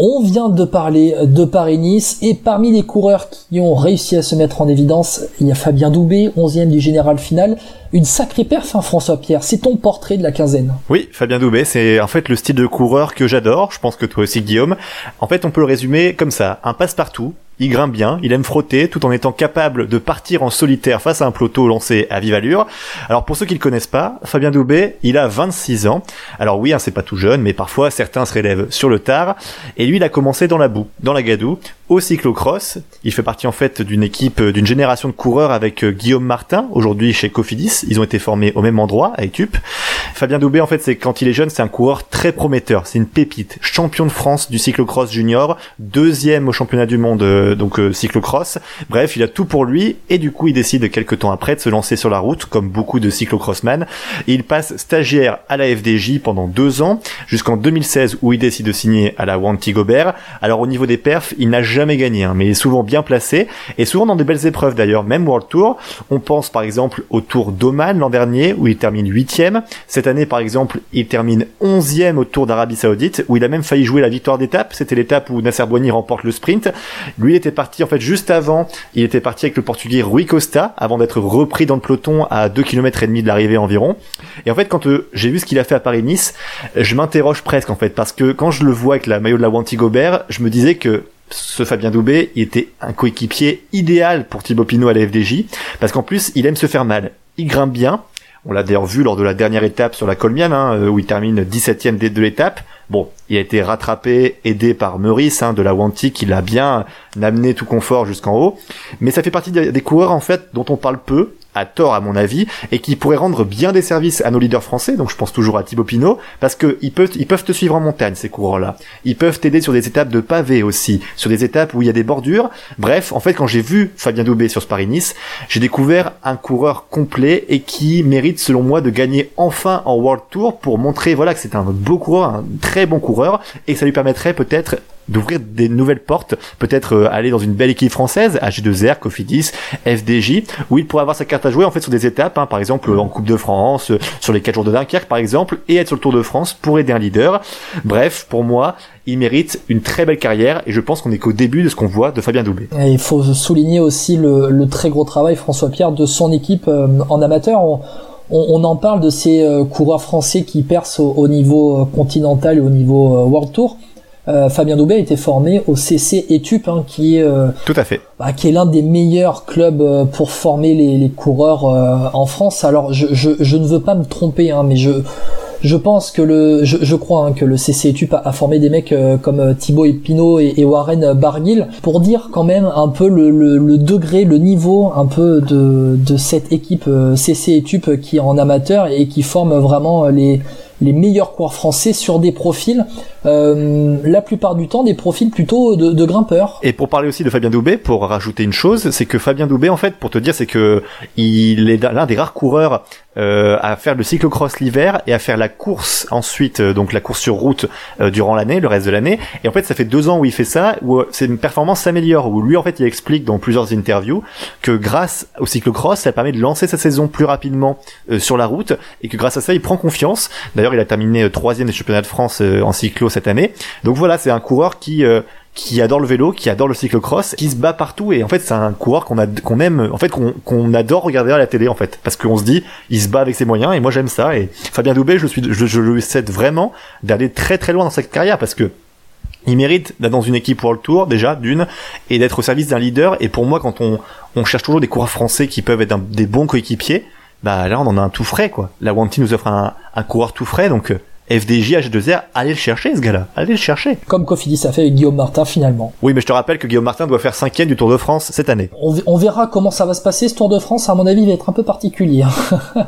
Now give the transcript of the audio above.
On vient de parler de Paris-Nice et parmi les coureurs qui ont réussi à se mettre en évidence, il y a Fabien Doubé, 11e du général final. Une sacrée perf, hein, François Pierre. C'est ton portrait de la quinzaine. Oui, Fabien Doubé, c'est en fait le style de coureur que j'adore. Je pense que toi aussi, Guillaume. En fait, on peut le résumer comme ça. Un passe-partout, il grimpe bien, il aime frotter tout en étant capable de partir en solitaire face à un peloton lancé à vive allure. Alors pour ceux qui le connaissent pas, Fabien Doubé, il a 26 ans. Alors oui, hein, c'est pas tout jeune, mais parfois certains se relèvent sur le tard. Et lui, il a commencé dans la boue, dans la gadoue, au cyclocross. Il fait partie en fait d'une équipe, d'une génération de coureurs avec euh, Guillaume Martin, aujourd'hui chez Cofidis. Ils ont été formés au même endroit, avec TUP. Fabien Doubé, en fait, c'est quand il est jeune, c'est un coureur très prometteur. C'est une pépite. Champion de France du cyclocross junior, deuxième au championnat du monde, euh, donc euh, cyclocross. Bref, il a tout pour lui et du coup, il décide quelques temps après de se lancer sur la route, comme beaucoup de cyclocrossman. Il passe stagiaire à la FDJ pendant deux ans, jusqu'en 2016 où il décide de signer à la Wanty Gobert. Alors au niveau des perfs, il n'a jamais gagné, hein, mais il est souvent bien placé et souvent dans des belles épreuves d'ailleurs, même World Tour. On pense par exemple au Tour d'Oman l'an dernier où il termine huitième. Année par exemple, il termine onzième au Tour d'Arabie Saoudite où il a même failli jouer la victoire d'étape. C'était l'étape où Nasser Boigny remporte le sprint. Lui était parti en fait juste avant. Il était parti avec le Portugais Rui Costa avant d'être repris dans le peloton à 2 km et demi de l'arrivée environ. Et en fait quand euh, j'ai vu ce qu'il a fait à Paris-Nice, je m'interroge presque en fait parce que quand je le vois avec la maillot de la Wanty Gobert, je me disais que ce Fabien Doubé était un coéquipier idéal pour Thibaut Pinot à la FDJ parce qu'en plus il aime se faire mal. Il grimpe bien. On l'a d'ailleurs vu lors de la dernière étape sur la Colmiane hein, où il termine 17ème de l'étape. Bon, il a été rattrapé, aidé par Meurice hein, de la Wanty qui l'a bien amené tout confort jusqu'en haut. Mais ça fait partie des coureurs en fait dont on parle peu à tort à mon avis, et qui pourrait rendre bien des services à nos leaders français, donc je pense toujours à Thibaut Pinot, parce que ils peuvent, ils peuvent te suivre en montagne, ces coureurs-là. Ils peuvent t'aider sur des étapes de pavés aussi, sur des étapes où il y a des bordures. Bref, en fait, quand j'ai vu Fabien Doubé sur ce j'ai découvert un coureur complet et qui mérite, selon moi, de gagner enfin en World Tour pour montrer, voilà, que c'est un beau coureur, un très bon coureur, et ça lui permettrait peut-être d'ouvrir des nouvelles portes, peut-être euh, aller dans une belle équipe française, AG2R, Cofidis, FDJ, où il pourrait avoir sa carte à jouer en fait sur des étapes, hein, par exemple en Coupe de France, euh, sur les 4 jours de Dunkerque par exemple, et être sur le Tour de France pour aider un leader. Bref, pour moi, il mérite une très belle carrière et je pense qu'on est qu'au début de ce qu'on voit de Fabien Doubé. Et il faut souligner aussi le, le, très gros travail François Pierre de son équipe euh, en amateur. On, on, en parle de ces coureurs français qui percent au niveau continental et au niveau World Tour. Euh, Fabien Doubet a été formé au CC Etup, hein, qui est euh, tout à fait, bah, qui est l'un des meilleurs clubs euh, pour former les, les coureurs en France. Alors je, je, je, ne veux pas me tromper, hein, mais je je pense que le, je, je crois hein, que le CC Etup a, a, formé des mecs comme Thibaut Epino et, et Warren Barguil pour dire quand même un peu le, le, le, degré, le niveau un peu de, de cette équipe CC Etup qui est en amateur et qui forme vraiment les les meilleurs coureurs français sur des profils, euh, la plupart du temps des profils plutôt de, grimpeurs. Et pour parler aussi de Fabien Doubé, pour rajouter une chose, c'est que Fabien Doubé, en fait, pour te dire, c'est que il est l'un des rares coureurs euh, à faire le cyclocross l'hiver et à faire la course ensuite, euh, donc la course sur route euh, durant l'année, le reste de l'année. Et en fait, ça fait deux ans où il fait ça, où c'est une performance s'améliore, où lui, en fait, il explique dans plusieurs interviews que grâce au cyclocross, ça permet de lancer sa saison plus rapidement sur la route et que grâce à ça, il prend confiance. D'ailleurs, il a terminé troisième des championnats de France en cyclo cette année. Donc voilà, c'est un coureur qui qui adore le vélo, qui adore le cyclocross, qui se bat partout. Et en fait c'est un coureur qu'on qu'on aime, en fait qu'on adore regarder à la télé en fait, parce qu'on se dit il se bat avec ses moyens et moi j'aime ça. Et Fabien Doubé je suis je, je lui souhaite vraiment d'aller très très loin dans sa carrière. Parce que il mérite d'être dans une équipe World Tour déjà d'une et d'être au service d'un leader. Et pour moi quand on on cherche toujours des coureurs français qui peuvent être des bons coéquipiers bah là on en a un tout frais quoi. La Wanty nous offre un, un coureur tout frais. Donc euh, FDJ, H2R, allez le chercher ce gars-là, allez le chercher. Comme Cofidis a fait avec Guillaume Martin finalement. Oui, mais je te rappelle que Guillaume Martin doit faire cinquième du Tour de France cette année. On, on verra comment ça va se passer ce Tour de France, à mon avis il va être un peu particulier.